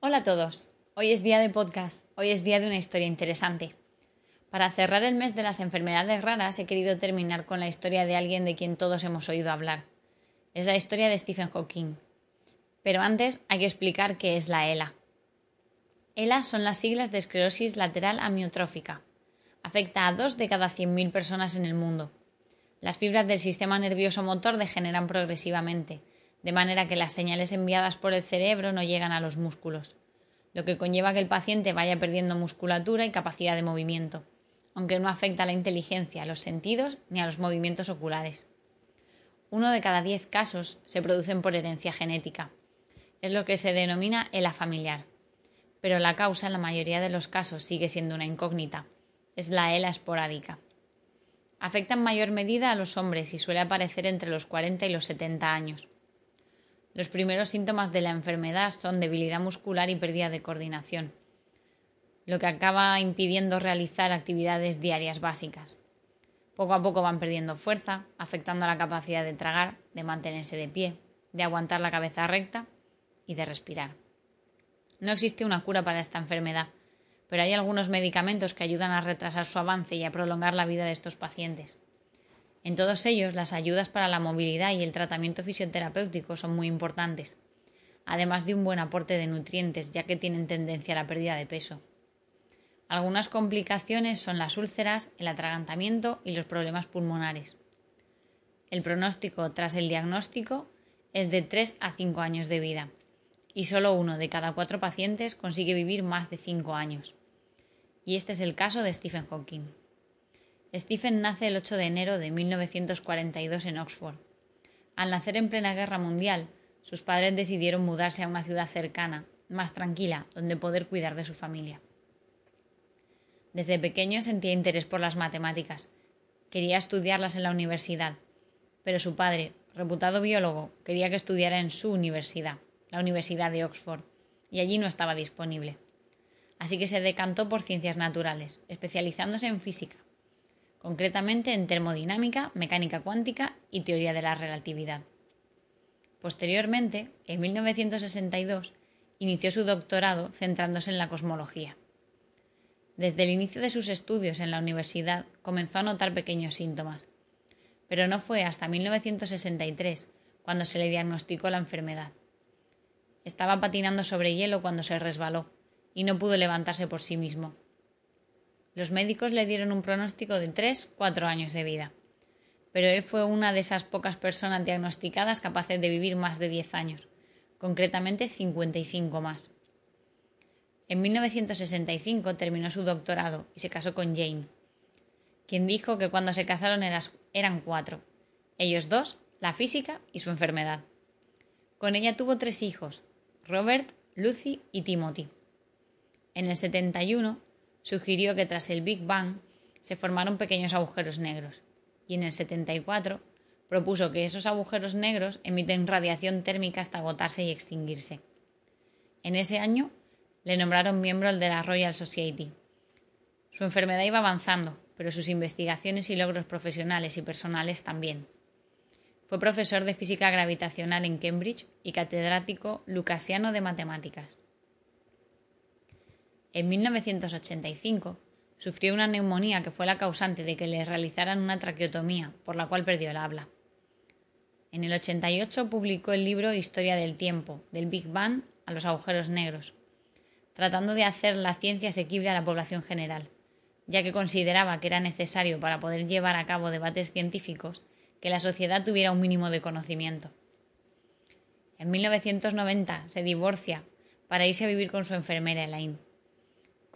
Hola a todos. Hoy es día de podcast. Hoy es día de una historia interesante. Para cerrar el mes de las enfermedades raras he querido terminar con la historia de alguien de quien todos hemos oído hablar. Es la historia de Stephen Hawking. Pero antes hay que explicar qué es la ELA. ELA son las siglas de esclerosis lateral amiotrófica. Afecta a dos de cada 100.000 personas en el mundo. Las fibras del sistema nervioso motor degeneran progresivamente, de manera que las señales enviadas por el cerebro no llegan a los músculos, lo que conlleva que el paciente vaya perdiendo musculatura y capacidad de movimiento, aunque no afecta a la inteligencia, a los sentidos ni a los movimientos oculares. Uno de cada diez casos se producen por herencia genética. Es lo que se denomina ELA familiar. Pero la causa en la mayoría de los casos sigue siendo una incógnita. Es la ELA esporádica. Afecta en mayor medida a los hombres y suele aparecer entre los 40 y los 70 años. Los primeros síntomas de la enfermedad son debilidad muscular y pérdida de coordinación, lo que acaba impidiendo realizar actividades diarias básicas. Poco a poco van perdiendo fuerza, afectando la capacidad de tragar, de mantenerse de pie, de aguantar la cabeza recta y de respirar. No existe una cura para esta enfermedad, pero hay algunos medicamentos que ayudan a retrasar su avance y a prolongar la vida de estos pacientes. En todos ellos, las ayudas para la movilidad y el tratamiento fisioterapéutico son muy importantes, además de un buen aporte de nutrientes, ya que tienen tendencia a la pérdida de peso. Algunas complicaciones son las úlceras, el atragantamiento y los problemas pulmonares. El pronóstico tras el diagnóstico es de 3 a 5 años de vida y solo uno de cada cuatro pacientes consigue vivir más de 5 años. Y este es el caso de Stephen Hawking. Stephen nace el 8 de enero de 1942 en Oxford. Al nacer en plena guerra mundial, sus padres decidieron mudarse a una ciudad cercana, más tranquila, donde poder cuidar de su familia. Desde pequeño sentía interés por las matemáticas. Quería estudiarlas en la universidad, pero su padre, reputado biólogo, quería que estudiara en su universidad, la Universidad de Oxford, y allí no estaba disponible. Así que se decantó por ciencias naturales, especializándose en física concretamente en termodinámica, mecánica cuántica y teoría de la relatividad. Posteriormente, en 1962, inició su doctorado centrándose en la cosmología. Desde el inicio de sus estudios en la universidad comenzó a notar pequeños síntomas, pero no fue hasta 1963 cuando se le diagnosticó la enfermedad. Estaba patinando sobre hielo cuando se resbaló y no pudo levantarse por sí mismo. Los médicos le dieron un pronóstico de 3-4 años de vida, pero él fue una de esas pocas personas diagnosticadas capaces de vivir más de 10 años, concretamente 55 más. En 1965 terminó su doctorado y se casó con Jane, quien dijo que cuando se casaron eran cuatro, ellos dos, la física y su enfermedad. Con ella tuvo tres hijos, Robert, Lucy y Timothy. En el 71 sugirió que tras el Big Bang se formaron pequeños agujeros negros, y en el 74 propuso que esos agujeros negros emiten radiación térmica hasta agotarse y extinguirse. En ese año le nombraron miembro de la Royal Society. Su enfermedad iba avanzando, pero sus investigaciones y logros profesionales y personales también. Fue profesor de física gravitacional en Cambridge y catedrático lucasiano de matemáticas. En 1985 sufrió una neumonía que fue la causante de que le realizaran una traqueotomía, por la cual perdió el habla. En el 88 publicó el libro Historia del tiempo, del Big Bang a los agujeros negros, tratando de hacer la ciencia asequible a la población general, ya que consideraba que era necesario para poder llevar a cabo debates científicos que la sociedad tuviera un mínimo de conocimiento. En 1990 se divorcia para irse a vivir con su enfermera Elaine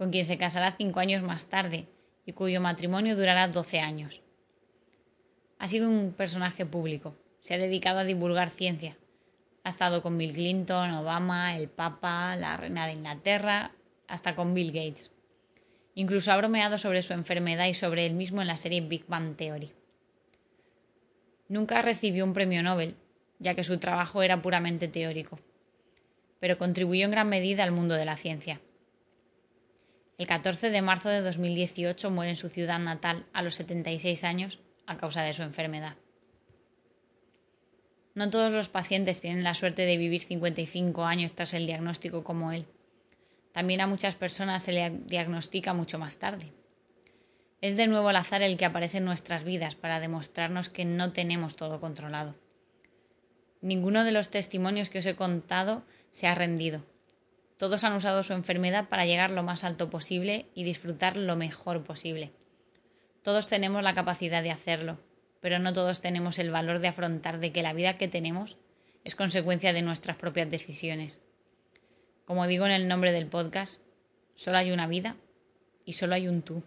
con quien se casará cinco años más tarde y cuyo matrimonio durará doce años. Ha sido un personaje público, se ha dedicado a divulgar ciencia. Ha estado con Bill Clinton, Obama, el Papa, la Reina de Inglaterra, hasta con Bill Gates. Incluso ha bromeado sobre su enfermedad y sobre él mismo en la serie Big Bang Theory. Nunca recibió un premio Nobel, ya que su trabajo era puramente teórico, pero contribuyó en gran medida al mundo de la ciencia. El 14 de marzo de 2018 muere en su ciudad natal a los 76 años a causa de su enfermedad. No todos los pacientes tienen la suerte de vivir 55 años tras el diagnóstico como él, También a muchas personas se le diagnostica mucho más tarde. Es de nuevo el azar el que aparece en nuestras vidas para demostrarnos que no tenemos todo controlado. Ninguno de los testimonios que os he contado se ha rendido. Todos han usado su enfermedad para llegar lo más alto posible y disfrutar lo mejor posible. Todos tenemos la capacidad de hacerlo, pero no todos tenemos el valor de afrontar de que la vida que tenemos es consecuencia de nuestras propias decisiones. Como digo en el nombre del podcast, solo hay una vida y solo hay un tú.